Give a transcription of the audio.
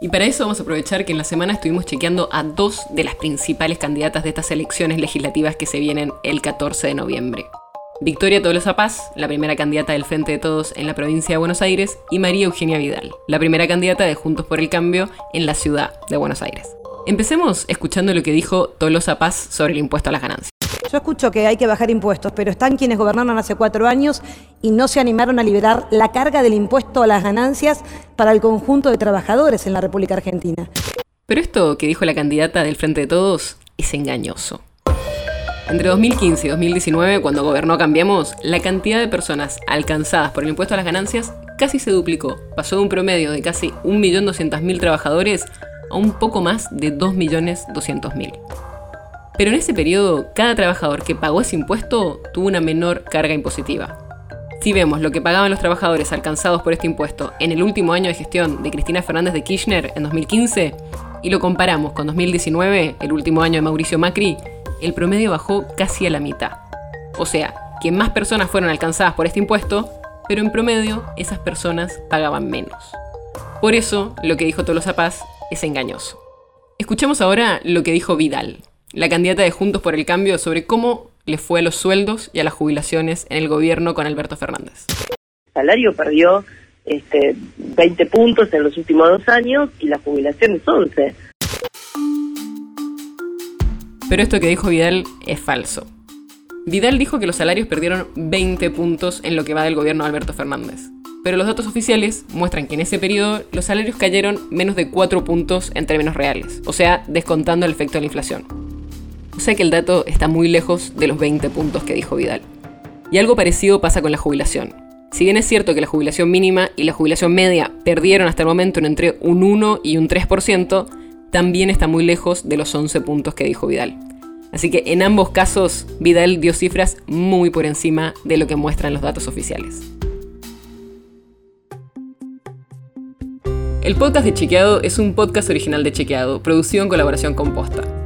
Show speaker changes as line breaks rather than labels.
Y para eso vamos a aprovechar que en la semana estuvimos chequeando a dos de las principales candidatas de estas elecciones legislativas que se vienen el 14 de noviembre. Victoria Tolosa Paz, la primera candidata del Frente de Todos en la provincia de Buenos Aires, y María Eugenia Vidal, la primera candidata de Juntos por el Cambio en la ciudad de Buenos Aires. Empecemos escuchando lo que dijo Tolosa Paz sobre el impuesto a las ganancias.
Yo escucho que hay que bajar impuestos, pero están quienes gobernaron hace cuatro años y no se animaron a liberar la carga del impuesto a las ganancias para el conjunto de trabajadores en la República Argentina.
Pero esto que dijo la candidata del Frente de Todos es engañoso. Entre 2015 y 2019, cuando gobernó Cambiemos, la cantidad de personas alcanzadas por el impuesto a las ganancias casi se duplicó. Pasó de un promedio de casi 1.200.000 trabajadores a un poco más de 2.200.000. Pero en ese periodo, cada trabajador que pagó ese impuesto tuvo una menor carga impositiva. Si vemos lo que pagaban los trabajadores alcanzados por este impuesto en el último año de gestión de Cristina Fernández de Kirchner en 2015 y lo comparamos con 2019, el último año de Mauricio Macri, el promedio bajó casi a la mitad. O sea, que más personas fueron alcanzadas por este impuesto, pero en promedio esas personas pagaban menos. Por eso, lo que dijo Tolosa Paz es engañoso. Escuchemos ahora lo que dijo Vidal, la candidata de Juntos por el Cambio, sobre cómo le fue a los sueldos y a las jubilaciones en el gobierno con Alberto Fernández.
El salario perdió este, 20 puntos en los últimos dos años y la jubilación es 11.
Pero esto que dijo Vidal es falso. Vidal dijo que los salarios perdieron 20 puntos en lo que va del gobierno de Alberto Fernández. Pero los datos oficiales muestran que en ese periodo los salarios cayeron menos de 4 puntos en términos reales, o sea, descontando el efecto de la inflación. Sea que el dato está muy lejos de los 20 puntos que dijo Vidal. Y algo parecido pasa con la jubilación. Si bien es cierto que la jubilación mínima y la jubilación media perdieron hasta el momento en entre un 1 y un 3%, también está muy lejos de los 11 puntos que dijo Vidal. Así que en ambos casos, Vidal dio cifras muy por encima de lo que muestran los datos oficiales. El podcast de Chequeado es un podcast original de Chequeado, producido en colaboración con Posta.